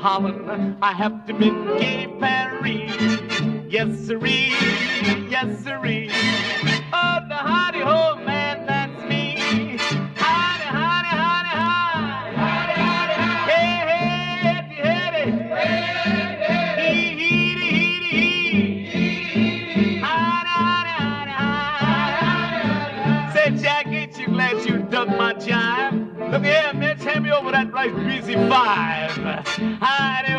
Holland, I have to be like busy five.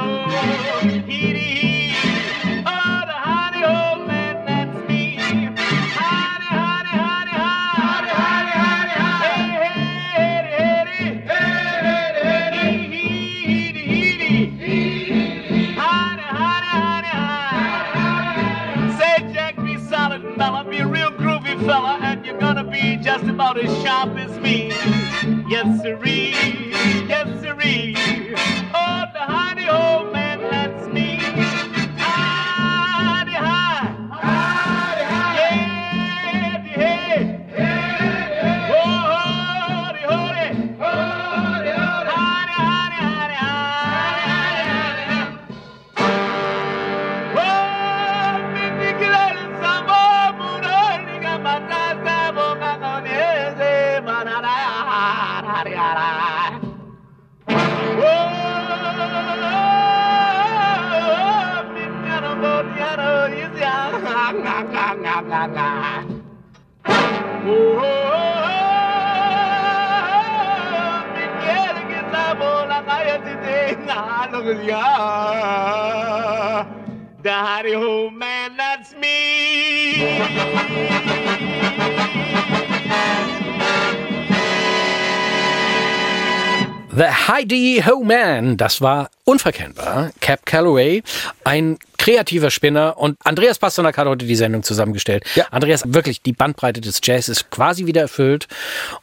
The Heidi Ho Man, das war unverkennbar. Cap Calloway, ein kreativer Spinner und Andreas Pasternak hat heute die Sendung zusammengestellt. Ja. Andreas, wirklich, die Bandbreite des Jazz ist quasi wieder erfüllt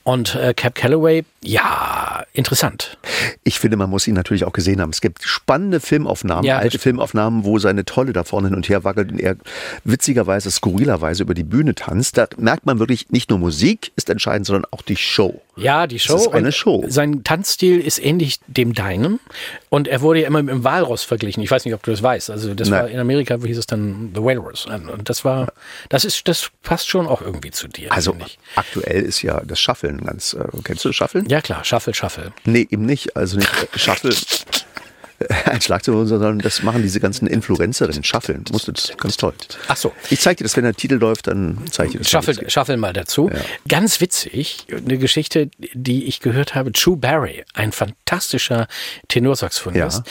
und äh, Cap Calloway, ja, interessant. Ich finde, man muss ihn natürlich auch gesehen haben. Es gibt spannende Filmaufnahmen, Ja, alte das- Filmaufnahmen, wo seine Tolle da vorne hin und her wackelt und er witzigerweise, skurrilerweise über die Bühne tanzt. Da merkt man wirklich, nicht nur Musik ist entscheidend, sondern auch die Show. Ja, die Show. ist eine Show. Sein Tanzstil ist ähnlich dem deinen. Und er wurde ja immer mit dem Walross verglichen. Ich weiß nicht, ob du das weißt. Also das Nein. war in Amerika hieß es dann The Walrus. Und das war, das ist, das passt schon auch irgendwie zu dir. Also aktuell ist ja das Schaffeln ganz, äh, kennst du das Schaffeln? Ja klar, Shuffle, Shuffle. Nee, eben nicht. Also nicht äh, Shuffle, ein Schlagzeug, sondern das machen diese ganzen Influencerinnen. Shuffeln. Musst du das ganz toll. Ach so. Ich zeige dir das, wenn der Titel läuft, dann zeige ich dir das. Shuffle, Shuffle mal dazu. Ja. Ganz witzig, eine Geschichte, die ich gehört habe. True Barry, ein fantastischer Tenorsaxophonist.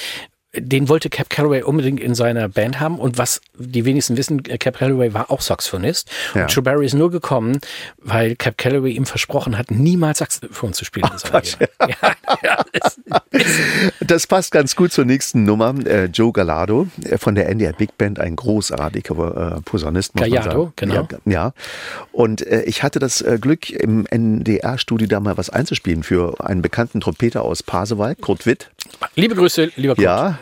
Den wollte Cap Calloway unbedingt in seiner Band haben und was die wenigsten wissen, Cap Calloway war auch Saxophonist Ja. und True Barry ist nur gekommen, weil Cap Calloway ihm versprochen hat, niemals Saxophon zu spielen Leben. Ja, ja, ist, Das passt ganz gut zur nächsten Nummer. Äh, Joe Gallardo äh, von der NDR Big Band, ein großartiger äh, Posaunist. Gallardo, genau. Ja. Und äh, ich hatte das äh, Glück, im NDR-Studio da mal was einzuspielen für einen bekannten Trompeter aus Pasewalk, Kurt Witt. Liebe Grüße, lieber Kurt. Ja,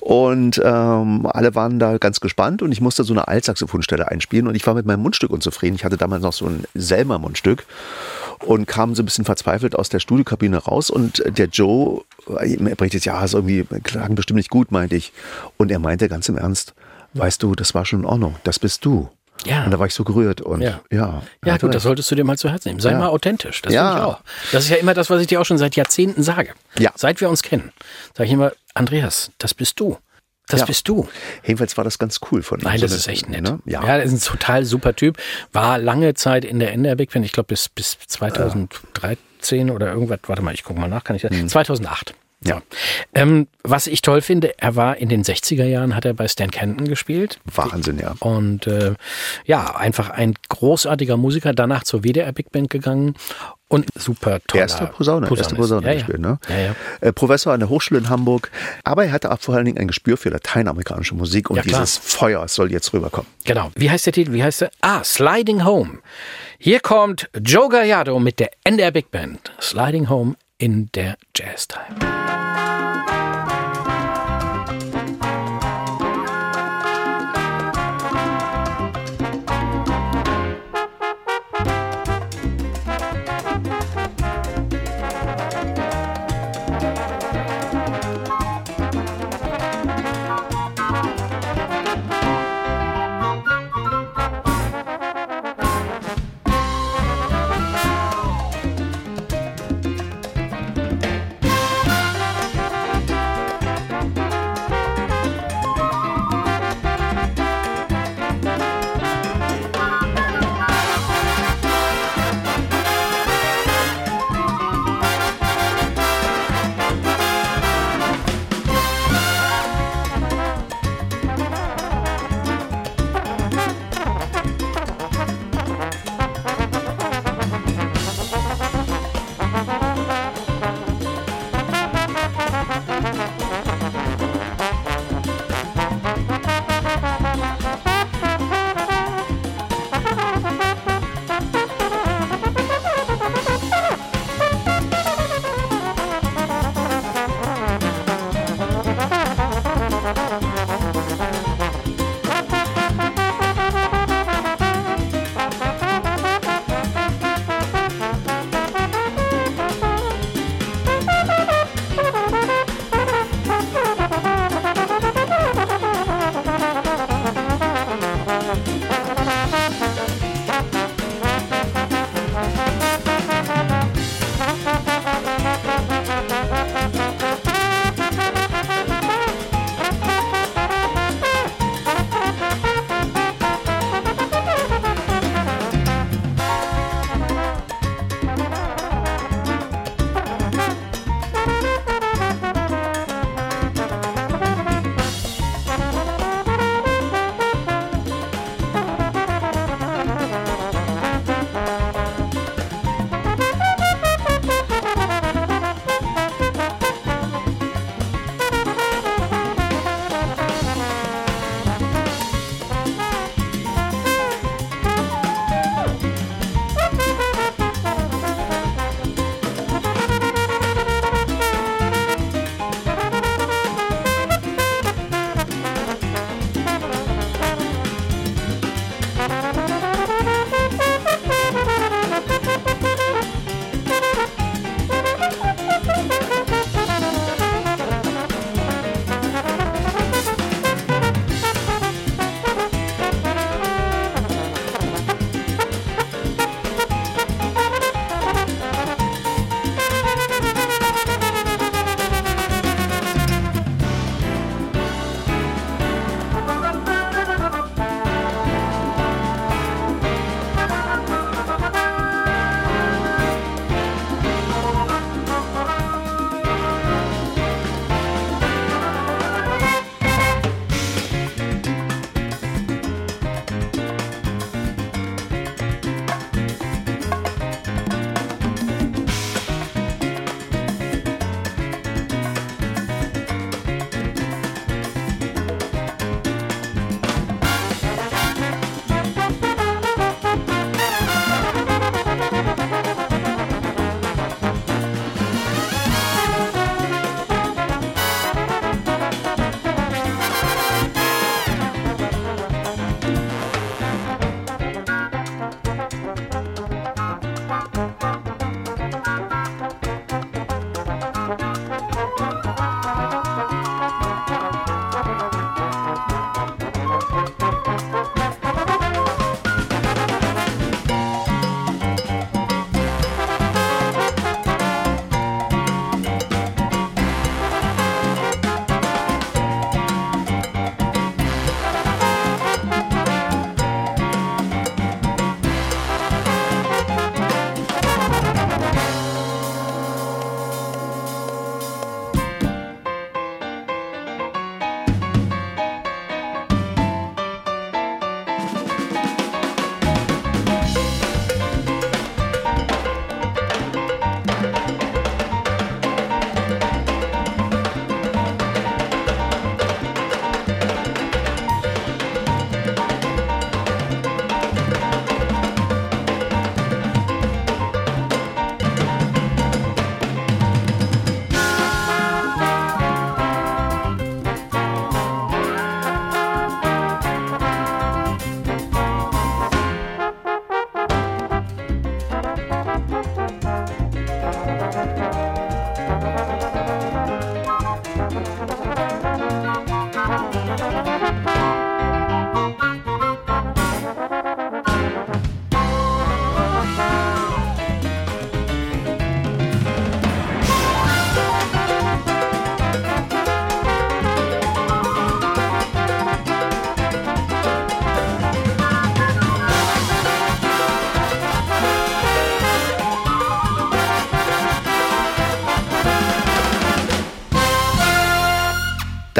und ähm, alle waren da ganz gespannt und ich musste so eine Altsaxophonstelle einspielen und ich war mit meinem Mundstück unzufrieden. Ich hatte damals noch so ein Selmer-Mundstück und kam so ein bisschen verzweifelt aus der Studiokabine raus und der Joe er berichtet, ja, ist irgendwie, klang bestimmt nicht gut, meinte ich. Und er meinte ganz im Ernst, weißt du, das war schon in Ordnung, das bist du. Ja. Und da war ich so gerührt und Ja. ja. Ja, gut, das solltest du dir mal zu Herzen nehmen. Sei Ja. mal authentisch. Das Ja. ich auch. Das ist ja immer das, was ich dir auch schon seit Jahrzehnten sage. Ja. Seit wir uns kennen, sage ich immer, Andreas, das bist du. Das Ja. bist du. Jedenfalls war das ganz cool von ihm. Nein, So das eine- ist echt nett. Ne? Ja. Ja, er ist ein total super Typ. War lange Zeit in der NDR Big Band, ich glaube bis, bis 2013 oder irgendwas. Warte mal, ich gucke mal nach, kann ich das? 2008. Ja. Ähm, was ich toll finde, er war in den 60er Jahren, hat er bei Stan Kenton gespielt. Wahnsinn, ja. Und äh, ja, einfach ein großartiger Musiker, danach zur WDR Big Band gegangen und super toller Erste Posaune, erste Posaunist. Posaune ja, gespielt, ja. ne? Ja, ja. Äh, Professor an der Hochschule in Hamburg. Aber er hatte auch vor allen Dingen ein Gespür für lateinamerikanische Musik und dieses Feuer soll jetzt rüberkommen. Genau. Wie heißt der Titel? Wie heißt der? Ah, Sliding Home. Hier kommt Joe Gallardo mit der NDR Big Band. Sliding Home in der Jazz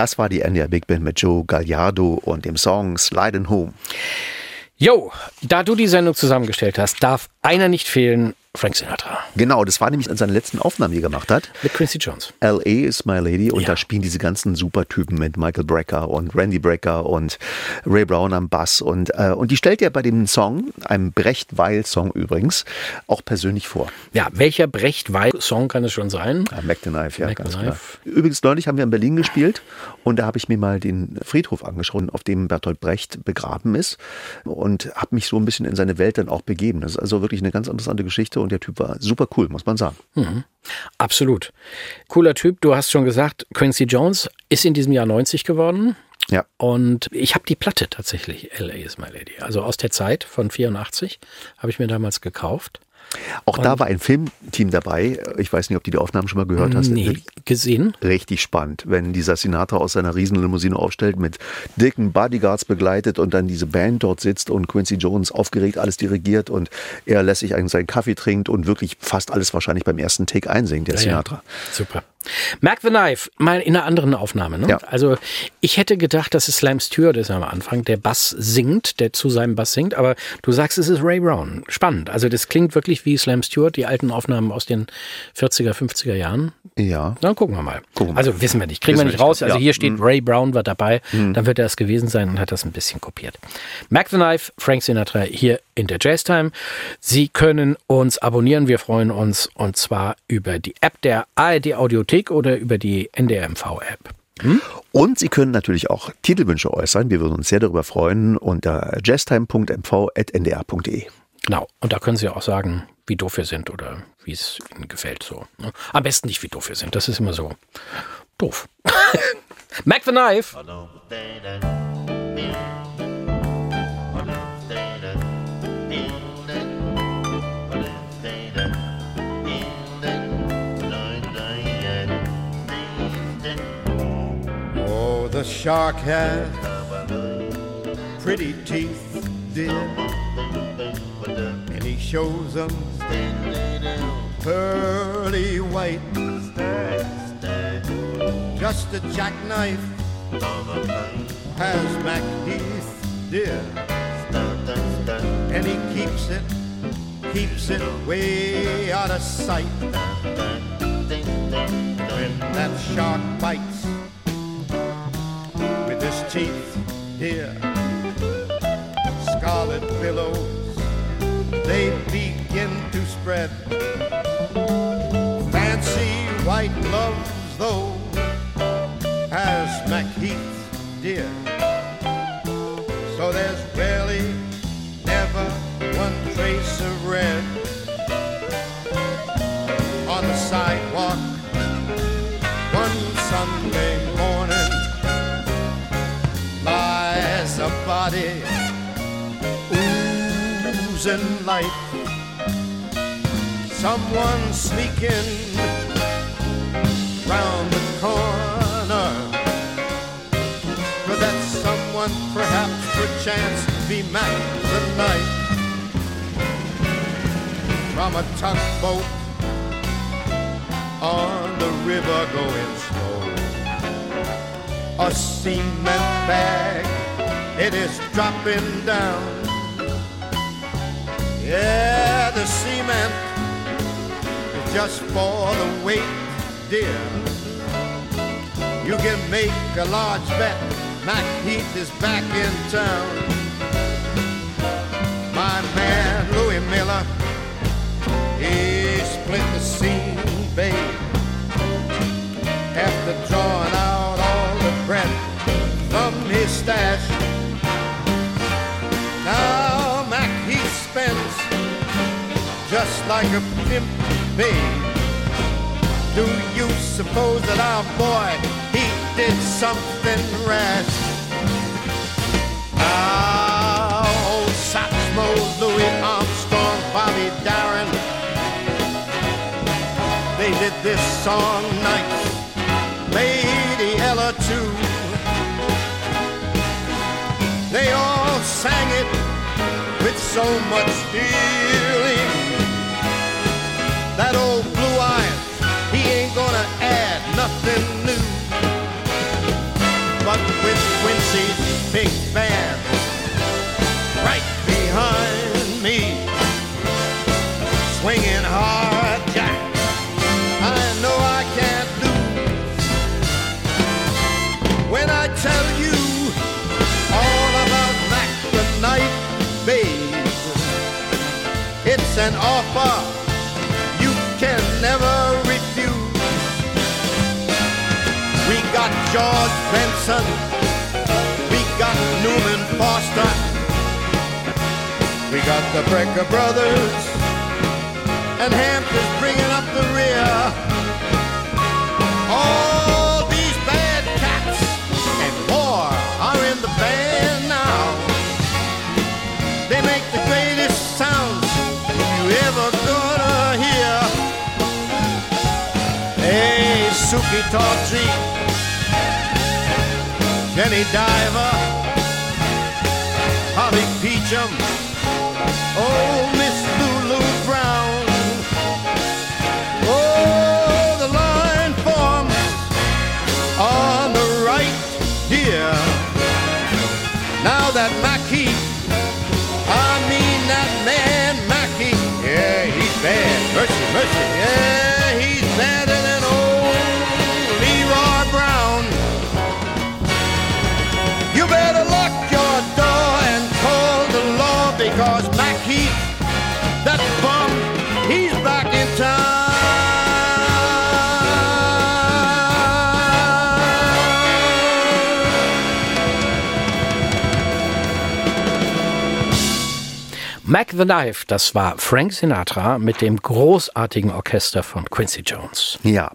Das war die NDR Big Band mit Joe Gallardo und dem Song Sliding Home. Jo, da du die Sendung zusammengestellt hast, darf einer nicht fehlen, Frank Sinatra. Genau, das war nämlich seine letzten Aufnahmen, die er gemacht hat. Mit Quincy Jones. L.A. is my lady und Ja. da spielen diese ganzen Supertypen mit Michael Brecker und Randy Brecker und Ray Brown am Bass und, äh, und die stellt er bei dem Song, einem Brecht-Weil-Song übrigens, auch persönlich vor. Ja, welcher Brecht-Weil-Song kann es schon sein? Ja, Mac the Knife, ja, Mac ganz klar. Übrigens, neulich haben wir in Berlin gespielt und da habe ich mir mal den Friedhof angeschaut, auf dem Bertolt Brecht begraben ist und habe mich so ein bisschen in seine Welt dann auch begeben. Das ist also wirklich eine ganz interessante Geschichte und der Typ war super cool, muss man sagen. Absolut. Cooler Typ. Du hast schon gesagt, Quincy Jones ist in diesem Jahr 90 geworden. Ja. Und ich habe die Platte tatsächlich, LA is my lady. Also aus der Zeit von 84 habe ich mir damals gekauft. Auch da war ein Filmteam dabei. Ich weiß nicht, ob du die Aufnahmen schon mal gehört hast. Nee, gesehen. Richtig spannend, wenn dieser Sinatra aus seiner Riesenlimousine aufstellt, mit dicken Bodyguards begleitet und dann diese Band dort sitzt und Quincy Jones aufgeregt alles dirigiert und er lässig einen seinen Kaffee trinkt und wirklich fast alles wahrscheinlich beim ersten Take einsingt, der Sinatra. Super. Mark the Knife, mal in einer anderen Aufnahme. Ne? Ja. Also ich hätte gedacht, dass es Slam Stewart ist am Anfang, der Bass singt, der zu seinem Bass singt, aber du sagst, es ist Ray Brown. Spannend. Also das klingt wirklich wie Slam Stewart, die alten Aufnahmen aus den 40er, 50er Jahren. Ja. Na, gucken wir mal. Gucken wir Also wissen wir nicht. Kriegen wir Wissen nicht wir raus. nicht. Also Ja. hier steht Mhm. Ray Brown war dabei. Dann wird er es gewesen sein und hat das ein bisschen kopiert. Mac the Knife, Frank Sinatra hier in der Jazz Time. Sie können uns abonnieren. Wir freuen uns und zwar über die App der ARD Audiothek oder über die NDRMV App. Und Sie können natürlich auch Titelwünsche äußern. Wir würden uns sehr darüber freuen unter jazztime.mv.ndr.de. Genau. Und da können Sie auch sagen, wie doof wir sind oder wie es Ihnen gefällt. So. ne? Am besten nicht, wie doof wir sind. Das ist immer so doof. Mac the Knife. The shark has pretty teeth, dear, and he shows them pearly white. Just a jackknife has Mac teeth, dear, and he keeps it, keeps it way out of sight. When that shark bites teeth, dear. Scarlet billows, they begin to spread. Fancy white gloves, though, has MacHeath, dear. Body oozing life. Someone sneaking round the corner. Could that someone perhaps perchance be Mac the Knight from a tugboat on the river going slow. A cement bag, it is dropping down. Yeah, the cement is just for the weight, dear. You can make a large bet. Mac Heath is back in town. My man Louis Miller, he split the scene, babe. After drawing like a pimp, babe. Do you suppose that our boy he did something rash? Old Satchmo, Louis Armstrong, Bobby Darin, they did this song nice. Lady Ella too. They all sang it with so much feeling that old blue iron, he ain't gonna add nothing new. But with Quincy's big band right behind me, swinging hard jack, I know I can't lose. When I tell you all about Mac the Babe, it's an offer. George Benson, we got Newman Foster, we got the Brecker Brothers, and Hampton's bringing up the rear. All these bad cats and more are in the band now. They make the greatest sounds you ever gonna hear. Hey, Suki Tawdry, Jenny Diver, Holly Peachum, oh Mac the Knife, das war Frank Sinatra mit dem großartigen Orchester von Quincy Jones. Ja,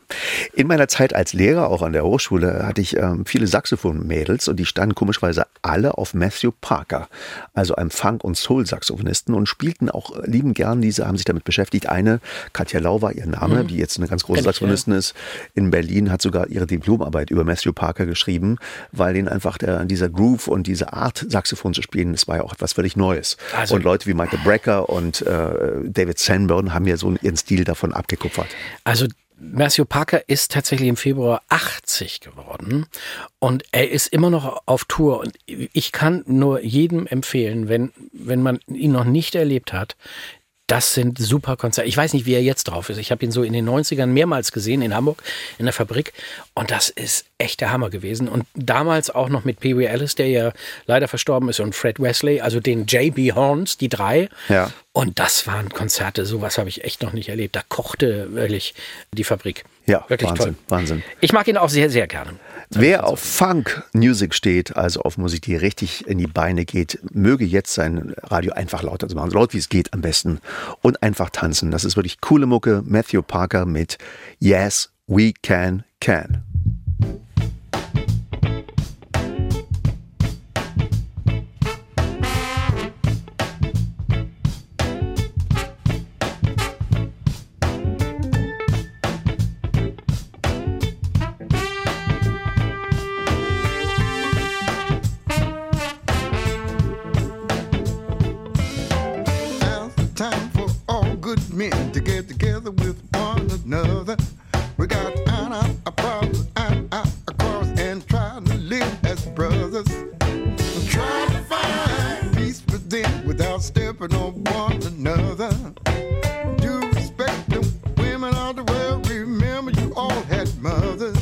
in meiner Zeit als Lehrer, auch an der Hochschule, hatte ich ähm, viele Saxophon-Mädels und die standen komischweise alle auf Matthew Parker, also einem Funk- und Soul-Saxophonisten und spielten auch lieben gern diese, haben sich damit beschäftigt. Eine, Katja Lau war ihr Name, die jetzt eine ganz große Saxophonistin ist, in Berlin, hat sogar ihre Diplomarbeit über Matthew Parker geschrieben, weil den einfach der, dieser Groove und diese Art, Saxophon zu spielen, das war ja auch etwas völlig Neues. Also- und Leute wie Michael Brecker und äh, David Sanborn haben ja so ihren Stil davon abgekupfert. Also Matthew Parker ist tatsächlich im Februar 80 geworden und er ist immer noch auf Tour und ich kann nur jedem empfehlen, wenn, wenn man ihn noch nicht erlebt hat, das sind super Konzerte. Ich weiß nicht, wie er jetzt drauf ist. Ich habe ihn so in den 90ern mehrmals gesehen in Hamburg in der Fabrik und das ist echt der Hammer gewesen. Und damals auch noch mit Pee Wee Ellis, der ja leider verstorben ist, und Fred Wesley, also den J.B. Horns, die drei. Ja. Und das waren Konzerte, sowas habe ich echt noch nicht erlebt. Da kochte wirklich die Fabrik. Ja, wirklich Wahnsinn, toll. Wahnsinn. Ich mag ihn auch sehr, sehr gerne. Wer auf Funk Music steht, also auf Musik, die richtig in die Beine geht, möge jetzt sein Radio einfach lauter zu machen. So laut wie es geht am besten. Und einfach tanzen. Das ist wirklich coole Mucke. Matthew Parker mit Yes, We Can Can. Stepping on one another. Do respect the women of the world. Remember, you all had mothers.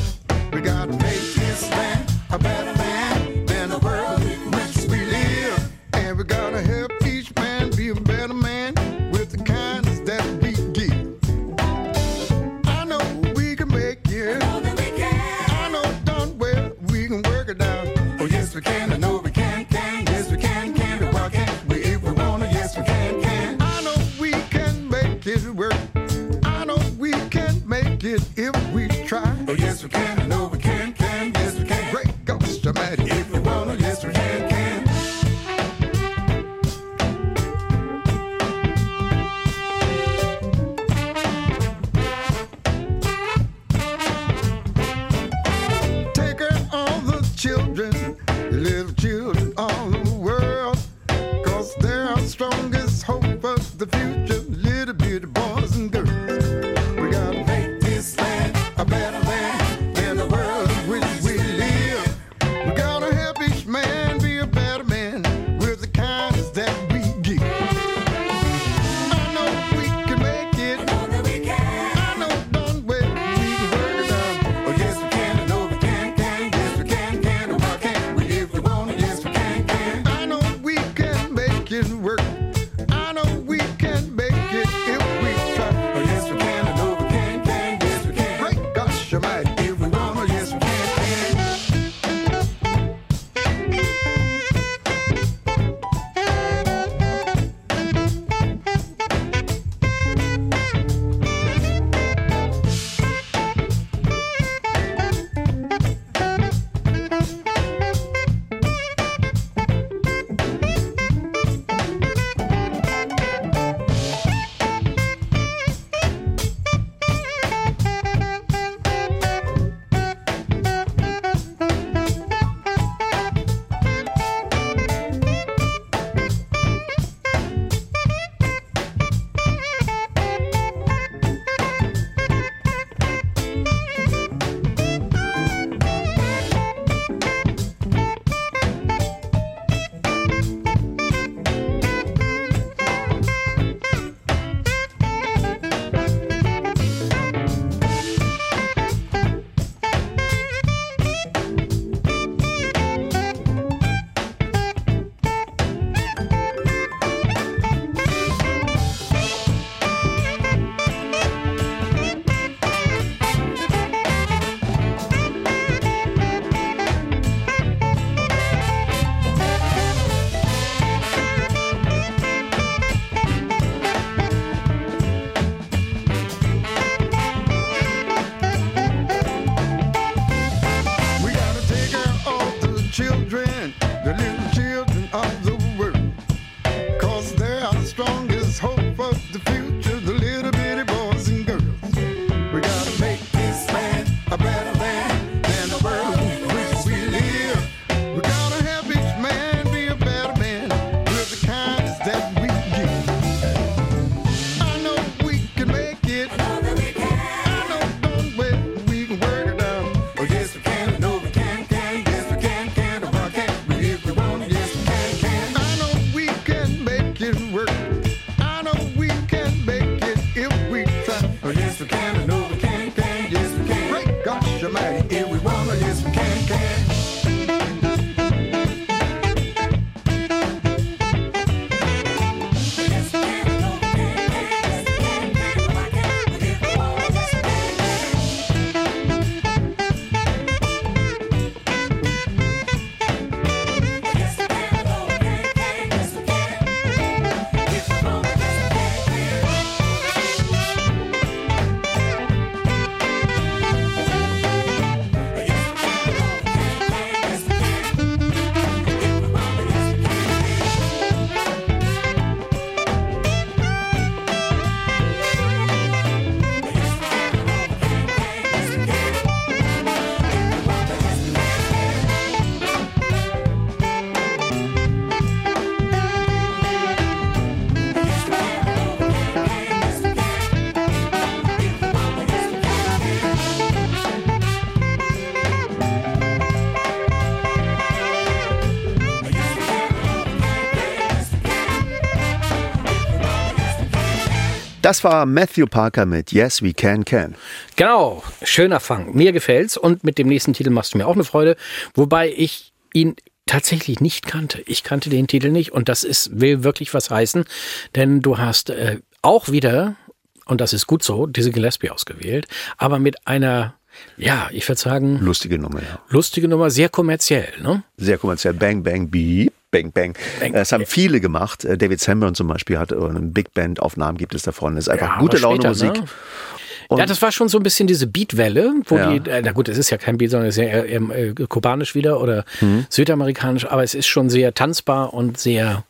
Das war Matthew Parker mit Yes, We Can Can. Genau, schöner Fang. Mir gefällt's und mit dem nächsten Titel machst du mir auch eine Freude, wobei ich ihn tatsächlich nicht kannte. Ich kannte den Titel nicht und das ist will wirklich was heißen, denn du hast äh, auch wieder und das ist gut so, Dizzy Gillespie ausgewählt, aber mit einer ja, ich würde sagen, Lustige Nummer, ja. lustige Nummer, sehr kommerziell, ne? Sehr kommerziell. Bang, bang, beep. Bang, bang. Bang. Das haben viele gemacht. Äh, David Sanborn zum Beispiel hat äh, eine Big Band Aufnahmen gibt es davon. Das ist einfach Ja, gute Laune später, Musik. ne? Und- ja, das war schon so ein bisschen diese Beatwelle, wo Ja. die, äh, na gut, es ist ja kein Beat, sondern es ist ja eher, eher äh, kubanisch wieder oder Mhm. südamerikanisch, aber es ist schon sehr tanzbar und sehr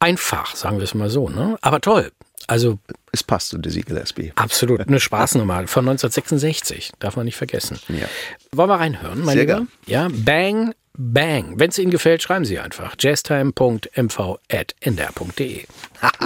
einfach, sagen wir es mal so, ne? Aber toll. Also Es passt zu Dizzy Gillespie. absolut eine Spaßnummer von 1966, darf man nicht vergessen. Ja. Wollen wir reinhören, mein Sehr Lieber? gern. Ja, Bang, Bang. Wenn es Ihnen gefällt, schreiben Sie einfach jazztime.mv.ndr.de. Bang,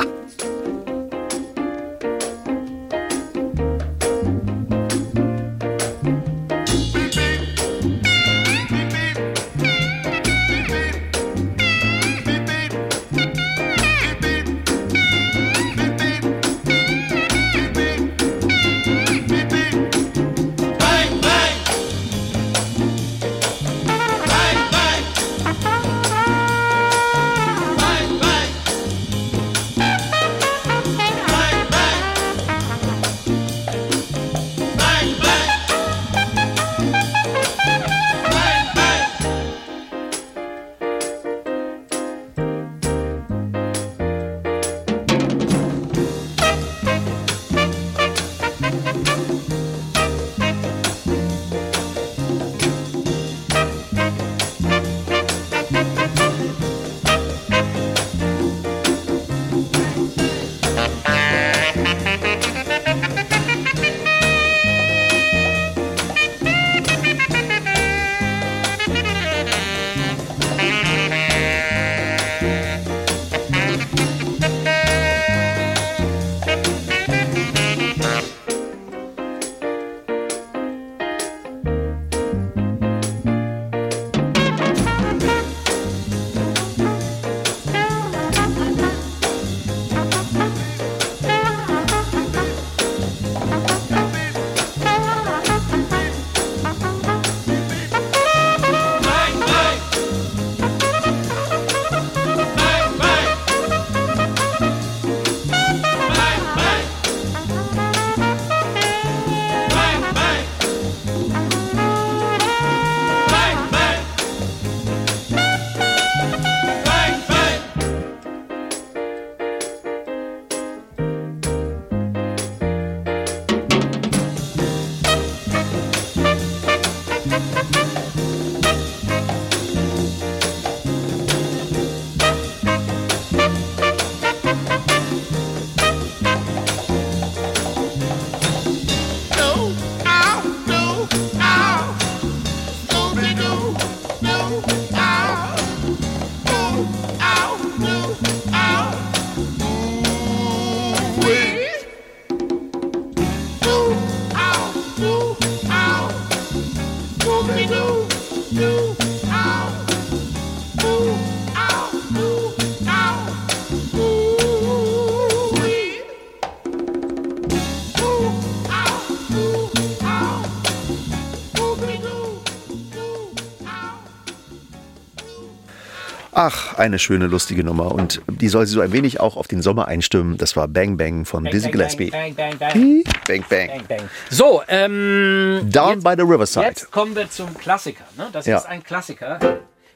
eine schöne, lustige Nummer. Und die soll sie so ein wenig auch auf den Sommer einstimmen. Das war Bang Bang von Dizzy Bang, Gillespie. Bang, bang, bang, Bang Bang. bang, bang. So, ähm, Down jetzt, by the Riverside. jetzt kommen wir zum Klassiker. Ne? Das Ja. ist ein Klassiker.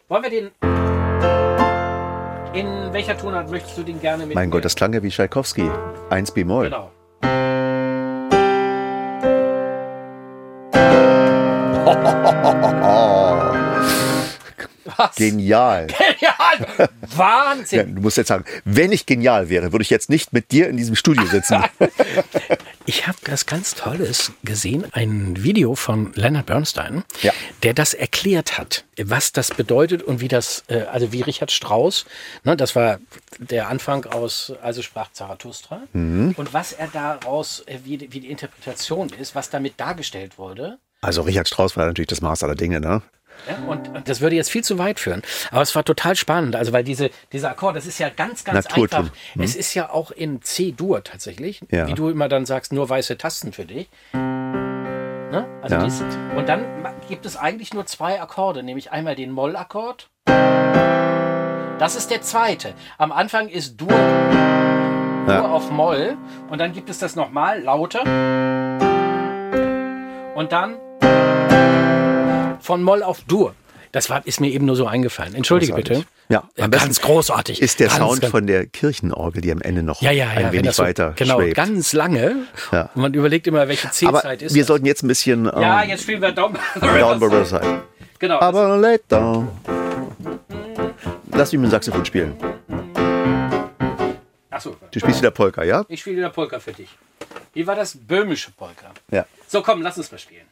Wollen wir den. In welcher Tonart möchtest du den gerne mit? Mein Gott, das klang ja wie Tchaikovsky. 1 B-Moll. Genau. Was? Genial. Ja, Ja, Wahnsinn. du musst jetzt sagen, wenn ich genial wäre, würde ich jetzt nicht mit dir in diesem Studio sitzen. Ich habe das ganz Tolles gesehen, ein Video von Leonard Bernstein, Ja. der das erklärt hat, was das bedeutet und wie das, äh, also wie Richard Strauss, ne, das war der Anfang aus, also sprach Zarathustra, Mhm. und was er daraus, äh, wie, die- wie die Interpretation ist, was damit dargestellt wurde. Also Richard Strauss war natürlich das Maß aller Dinge, ne? Ja, und, und das würde jetzt viel zu weit führen. Aber es war total spannend. Also, weil diese, dieser Akkord, das ist ja ganz, ganz Naturton. einfach. Es ist ja auch in C-Dur tatsächlich. Ja. Wie du immer dann sagst, nur weiße Tasten für dich. Ne? Also Ja. dies, und dann gibt es eigentlich nur zwei Akkorde, nämlich einmal den Moll-Akkord. Das ist der zweite. Am Anfang ist Dur, Dur Ja. auf Moll. Und dann gibt es das nochmal lauter. Und dann von Moll auf Dur. Das war, ist mir eben nur so eingefallen. Entschuldige Großartig. bitte. Ja, am besten ganz großartig. Ist der ganz, Sound ganz, von der Kirchenorgel, die am Ende noch ja, ja, ja, ein wenig so- weiter Genau, schwebt. ganz lange. Ja. Und man überlegt immer, welche Aber C-Zeit ist wir das. sollten jetzt ein bisschen ähm, Ja, jetzt spielen wir Down by the Riverside. Genau. Aber late down. Lass mich mit dem Saxophon spielen. Achso, Du spielst wieder Polka, ja? ich spiele wieder Polka für dich. Wie war das böhmische Polka? Ja. So, komm, lass uns mal spielen.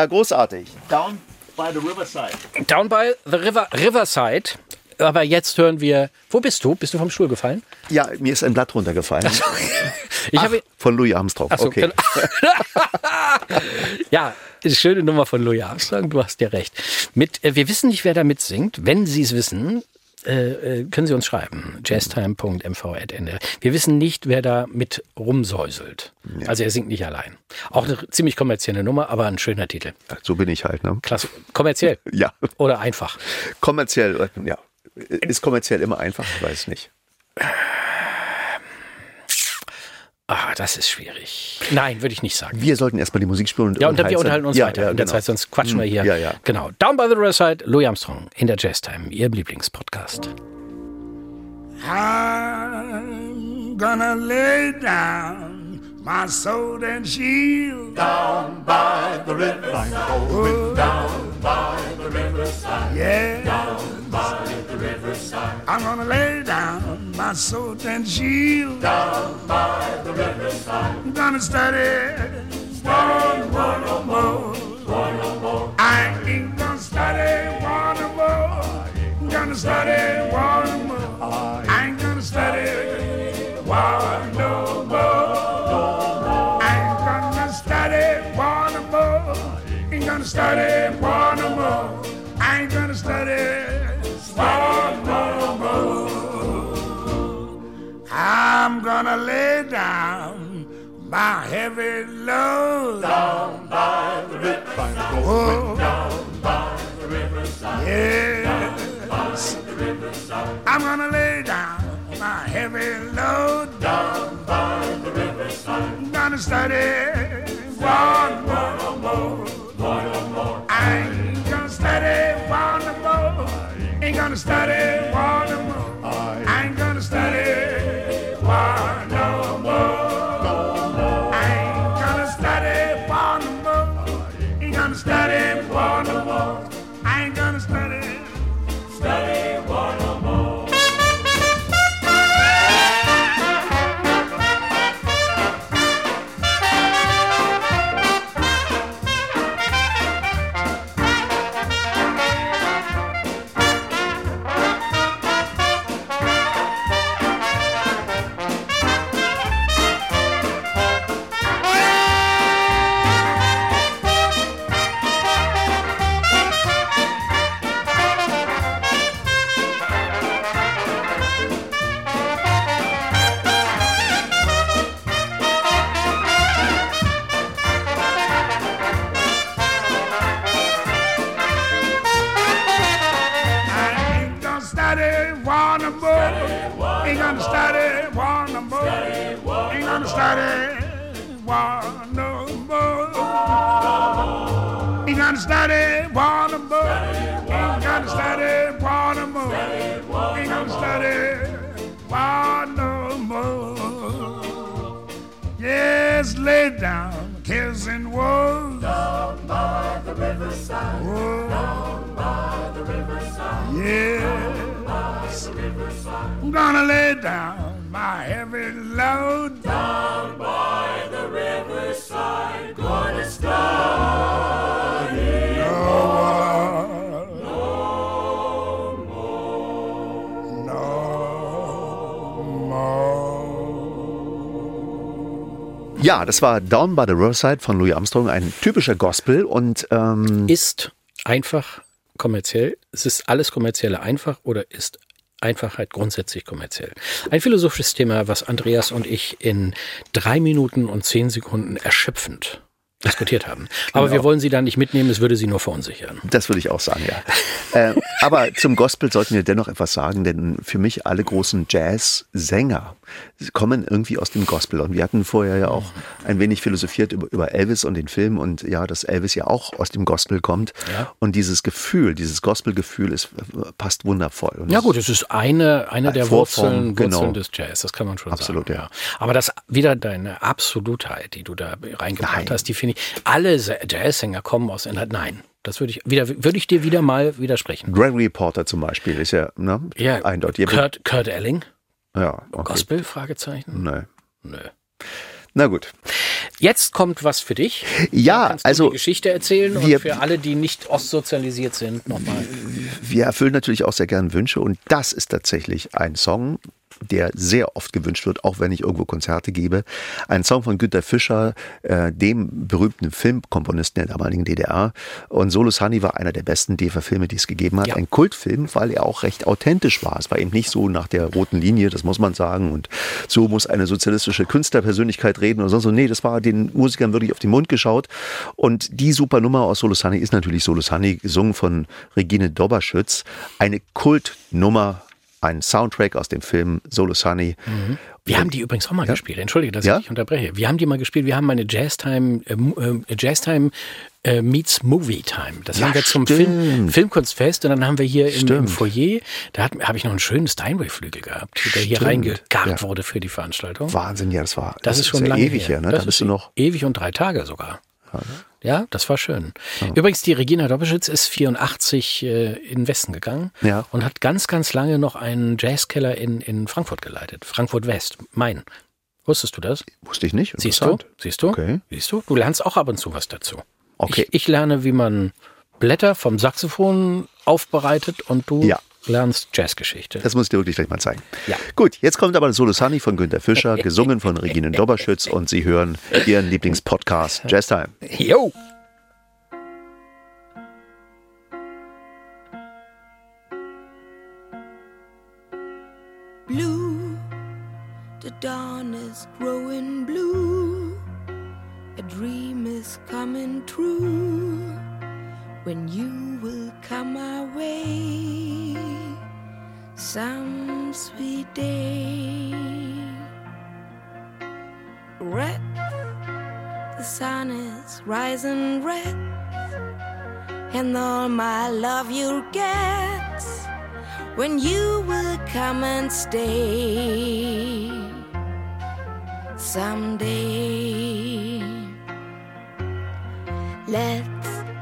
Ja, großartig. Down by the Riverside. Down by the River, Riverside. Aber jetzt hören wir. Wo bist du? Bist du vom Stuhl gefallen? Ja, mir ist ein Blatt runtergefallen. Ich habe. Von Louis Armstrong. Ach so, okay. ja, eine schöne Nummer von Louis Armstrong, du hast ja recht. Mit, äh, wir wissen nicht, wer da mitsingt. Wenn Sie es wissen, äh, äh, können Sie uns schreiben. jazztime.mv.nr. Wir wissen nicht, wer da mit rumsäuselt. Also er singt nicht allein. Auch eine ziemlich kommerzielle Nummer, aber ein schöner Titel. So bin ich halt, ne? Klasse. Kommerziell. Ja. Oder einfach. Kommerziell, äh, ja. Ist kommerziell immer einfach? Ich weiß nicht. Ah, das ist schwierig. Nein, würde ich nicht sagen. Wir sollten erstmal die Musik spielen. Ja, und dann wir unterhalten uns ja, weiter. Ja, in der genau. Zeit, sonst quatschen wir hier. Ja, ja. Genau. Down by the Riverside, Louis Armstrong in der Jazztime, Ihrem Lieblingspodcast. I'm gonna lay down my sword and shield down by the riverside. down by the riverside. Yeah. Down by the riverside. I'm gonna lay down my sword and shield down by the riverside. I'm gonna study, study one or more. One or more. I ain't gonna study one or more. I'm gonna study one or more. I ain't gonna study one no more. I ain't gonna study one no more. Ain't gonna study one no more. I ain't gonna study I'm gonna lay down my heavy load down by the riverside. Oh, down by the riverside. Yes. I'm gonna lay down my heavy load down by the riverside. I'm gonna study one more, more, one more. I ain't gonna study one more. Ain't gonna study one more. Ja, das war Down by the Riverside von Louis Armstrong, ein typischer Gospel und ähm, Ist einfach kommerziell? Es ist alles kommerzielle einfach oder ist Einfachheit grundsätzlich kommerziell? Ein philosophisches Thema, was Andreas und ich in drei Minuten und zehn Sekunden erschöpfend diskutiert haben. Aber wir wollen sie da nicht mitnehmen, es würde sie nur verunsichern. Das würde ich auch sagen, ja. äh, aber zum Gospel sollten wir dennoch etwas sagen, denn für mich alle großen Jazz-Sänger kommen irgendwie aus dem Gospel. Und wir hatten vorher ja auch ein wenig philosophiert über, über Elvis und den Film und ja, dass Elvis ja auch aus dem Gospel kommt. Ja. Und dieses Gefühl, dieses Gospel-Gefühl ist, passt wundervoll. Und Ja gut, es ist eine, eine der Vorform, Wurzeln, Wurzeln genau. des Jazz, das kann man schon Absolut, sagen. ja. Aber das wieder deine Absolutheit, die du da reingebracht Nein. hast, die finde ich, alle Jazzsänger kommen aus Inhalt. Nein, das würde ich wieder, würde ich dir wieder mal widersprechen. Gregory Porter zum Beispiel ist ja, ne, Ja, eindeutig. Kurt, Kurt Elling, ja, okay. Gospel, Fragezeichen? Nee. Nö. Na gut. Jetzt kommt was für dich. Ja, also Geschichte erzählen wir- und für alle, die nicht ostsozialisiert sind, nochmal. wir erfüllen natürlich auch sehr gern Wünsche und das ist tatsächlich ein Song, der sehr oft gewünscht wird, auch wenn ich irgendwo Konzerte gebe. Ein Song von Günter Fischer, äh, dem berühmten Filmkomponisten der damaligen DDR. Und Solo Sunny war einer der besten DEFA-Filme, die es gegeben hat. Ja. Ein Kultfilm, weil er auch recht authentisch war. Es war eben nicht so nach der roten Linie, das muss man sagen. Und so muss eine sozialistische Künstlerpersönlichkeit reden oder sonst so. Nee, das war den Musikern wirklich auf den Mund geschaut. Und die super Nummer aus Solo Sunny ist natürlich Solo Sunny, gesungen von Regine Doberschütz. Eine Kultnummer, ein Soundtrack aus dem Film Solo Sunny. Wir haben die übrigens auch mal gespielt. Entschuldige, dass Ja? ich dich unterbreche. Wir haben die mal gespielt. Wir haben meine Jazztime, äh, äh, Jazztime äh, meets Movie Time. Das Ja, haben wir zum. Film, Filmkunstfest und dann haben wir hier im, im. Foyer, da habe ich noch einen schönen Steinway-Flügel gehabt, der hier reingekarrt Ja. wurde für die Veranstaltung. Wahnsinn, ja, das war Das, ist schon ja lange ewig her. her. Ne? Das Da bist ist du noch. ewig und drei Tage sogar. Ja, das war schön. Übrigens, die Regina Doppelschütz ist 84 äh, in den Westen gegangen Ja. und hat ganz, ganz lange noch einen Jazzkeller in, in Frankfurt geleitet. Frankfurt West, Main. Wusstest du das? Wusste ich nicht. Siehst du? Siehst du? Okay. Siehst du? Du lernst auch ab und zu was dazu. Okay. Ich, ich lerne, wie man Blätter vom Saxophon aufbereitet und du Ja. Lernst Jazzgeschichte. Das muss ich dir wirklich gleich mal zeigen. Ja. Gut, jetzt kommt aber das Solo Sunny von Günter Fischer, gesungen von Regine Doberschütz und Sie hören Ihren Lieblingspodcast Jazz Time. Jo! blue. The dawn is growing blue. A dream is coming true. When you will come my way, some sweet day. Red, the sun is rising red, and all my love you'll get when you will come and stay someday. Let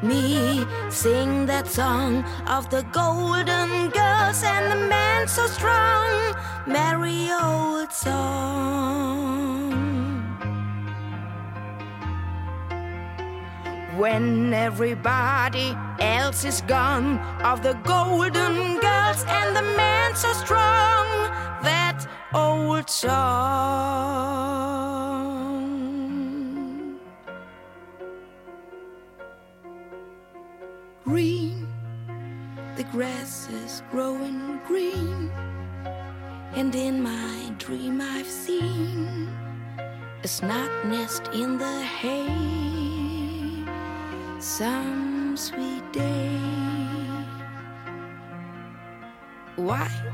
me. Sing that song of the golden girls and the man so strong, merry old song. when everybody else is gone of the golden girls and the man so strong that old song green. The grass is growing green. And in my dream i've seen a snug nest in the hay. Some sweet day. White.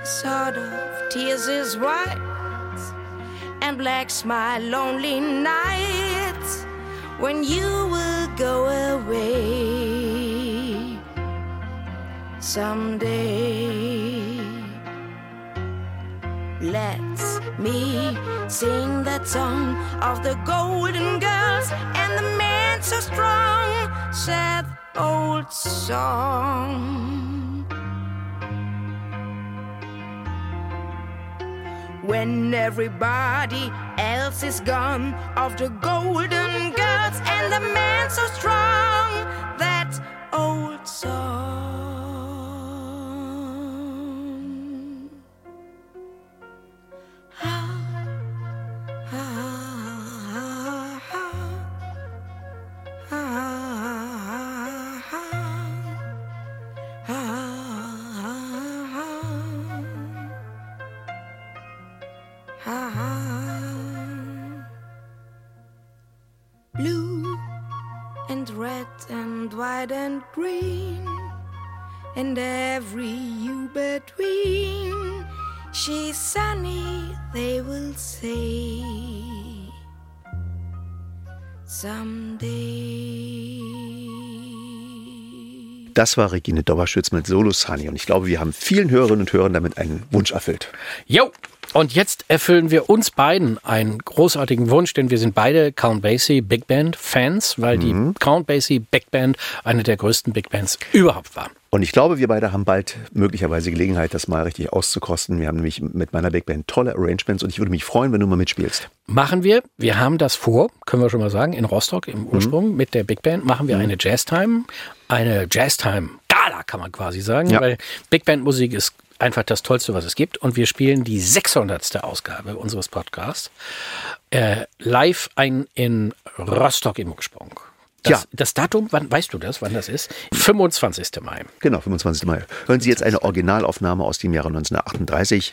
The sort of tears is white. And black's my lonely nights. When you will go away someday. Let's me sing that song of the golden girls and the man so strong, sad old song. When everybody else is gone, of the golden girls and the man so strong, that old song. Das war Regine Dauerschütz mit Solo Sunny und ich glaube, wir haben vielen Hörerinnen und Hörern damit einen Wunsch erfüllt. Jo, und jetzt erfüllen wir uns beiden einen großartigen Wunsch, denn wir sind beide Count Basie Big Band Fans, weil die Count Basie Big Band eine der größten Big Bands überhaupt war. Und ich glaube, wir beide haben bald möglicherweise Gelegenheit, das mal richtig auszukosten. Wir haben nämlich mit meiner Big Band tolle Arrangements und ich würde mich freuen, wenn du mal mitspielst. Machen wir, wir haben das vor, können wir schon mal sagen, in Rostock im Ursprung mit der Big Band machen wir eine Jazztime, eine Jazztime Gala kann man quasi sagen, Ja. weil Big Band Musik ist einfach das Tollste, was es gibt und wir spielen die 600. Ausgabe unseres Podcasts äh, live ein in Rostock im Ursprung. Das, Ja. das Datum, wann weißt du das, wann das ist? 25. Mai. Genau, 25. Mai. Hören Sie jetzt eine Originalaufnahme aus dem Jahre 1938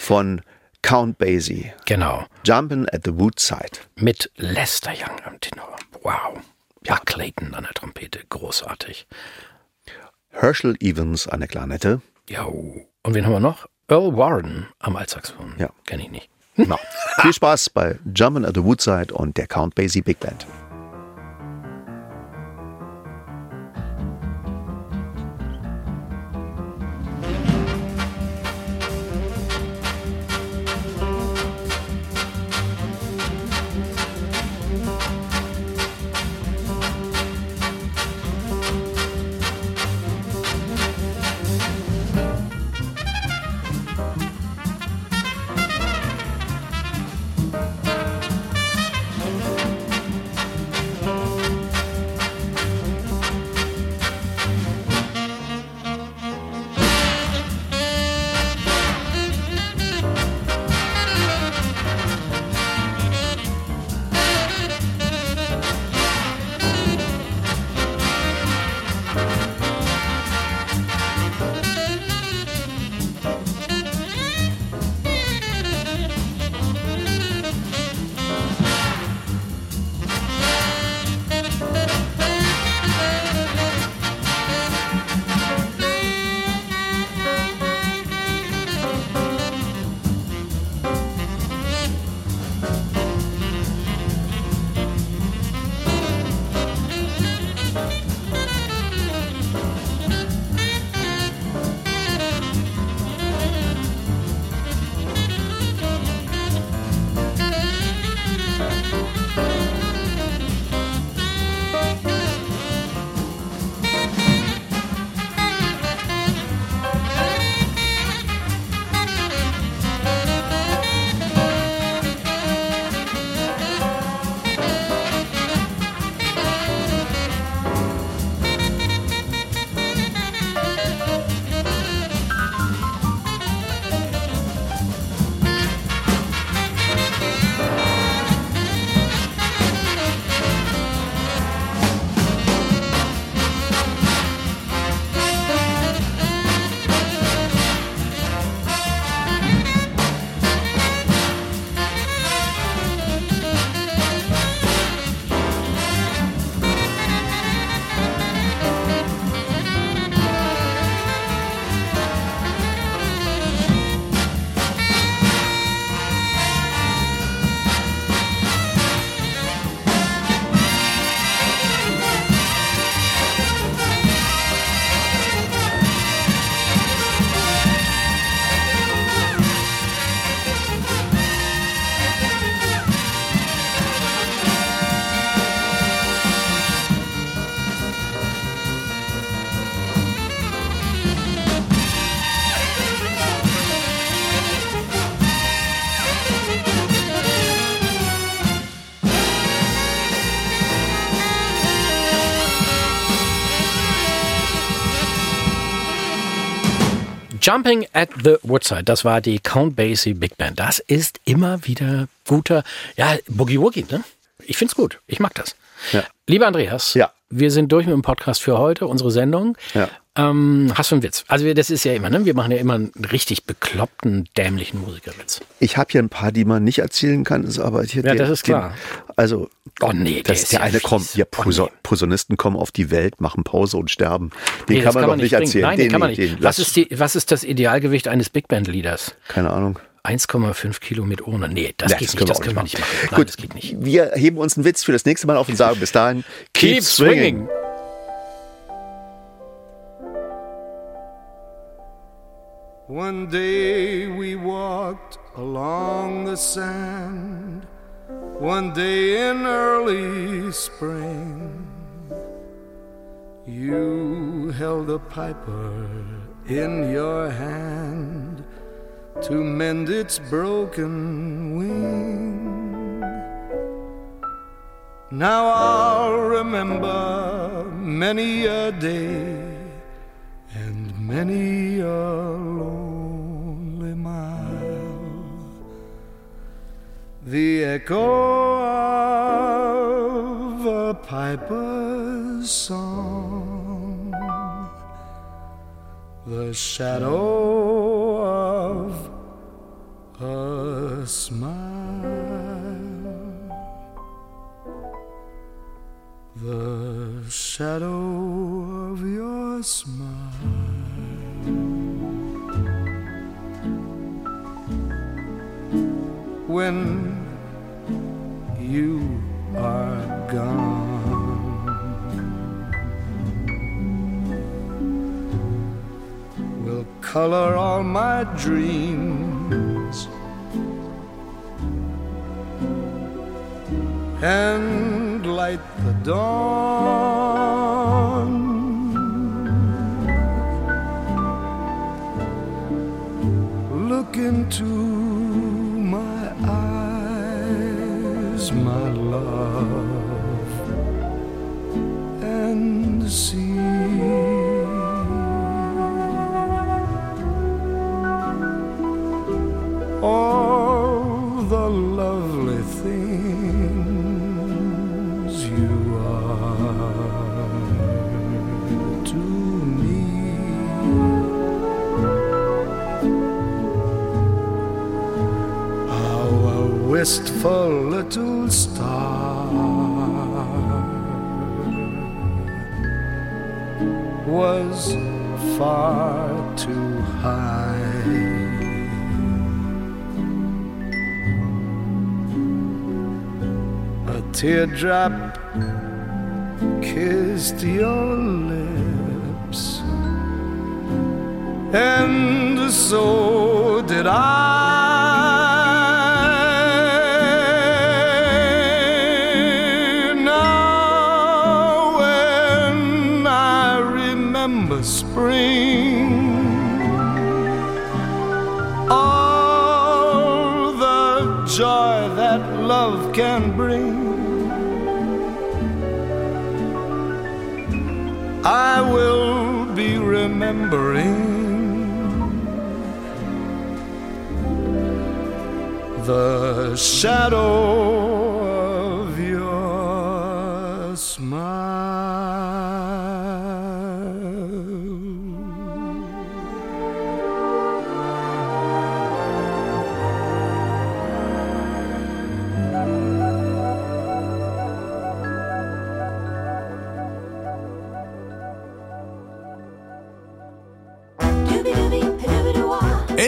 von Count Basie. Genau. Jumpin' at the Woodside. Mit Lester Young am Tenor. Wow. Buck Clayton an der Trompete. Großartig. Herschel Evans an der Klarnette. Ja. Und wen haben wir noch? Earl Warren am Altsaxophon. Ja. Kenne ich nicht. Genau. Viel Spaß bei Jumpin' at the Woodside und der Count Basie Big Band. Jumping at the Woodside, das war die Count Basie Big Band. Das ist immer wieder guter, ja, Boogie Woogie, ne? Ich find's gut. Ich mag das. Ja. Lieber Andreas, Ja. wir sind durch mit dem Podcast für heute, unsere Sendung. Ja. Ähm, hast du einen Witz? Also wir- das ist ja immer, ne? Wir machen ja immer einen richtig bekloppten, dämlichen Musikerwitz. Ich habe hier ein paar, die man nicht erzählen kann, ist aber hier Ja, der- das ist klar. Den, also, Oh nee, der das, ist der ja eine fies. kommt, ja, Oh Posa nee. Posaunisten kommen auf die Welt, machen Pause und sterben. Den Nee, kann das man doch nicht erzählen. Nein, den, kann man nicht. Den, was, ist die, was ist das Idealgewicht eines Big Band-Leaders? keine Ahnung. 1,5 Kilo mit ohne. Nee, das Ja, geht nicht. können Das können wir nicht machen. Nein, Gut, das geht nicht. wir heben uns einen Witz für das nächste Mal auf und sagen bis dahin, Keep swinging. One day we walked along the sand, one day in early spring. You held a piper in your hand to mend its broken wing. Now I'll remember many a day and many a lonely The echo of a piper's song, the shadow of a smile. The shadow of your smile. When you are gone, will color all my dreams and light the dawn. Look into my love, and see. Wistful little star was far too high. A teardrop kissed your lips, and so did I. can bring. I will be remembering the shadow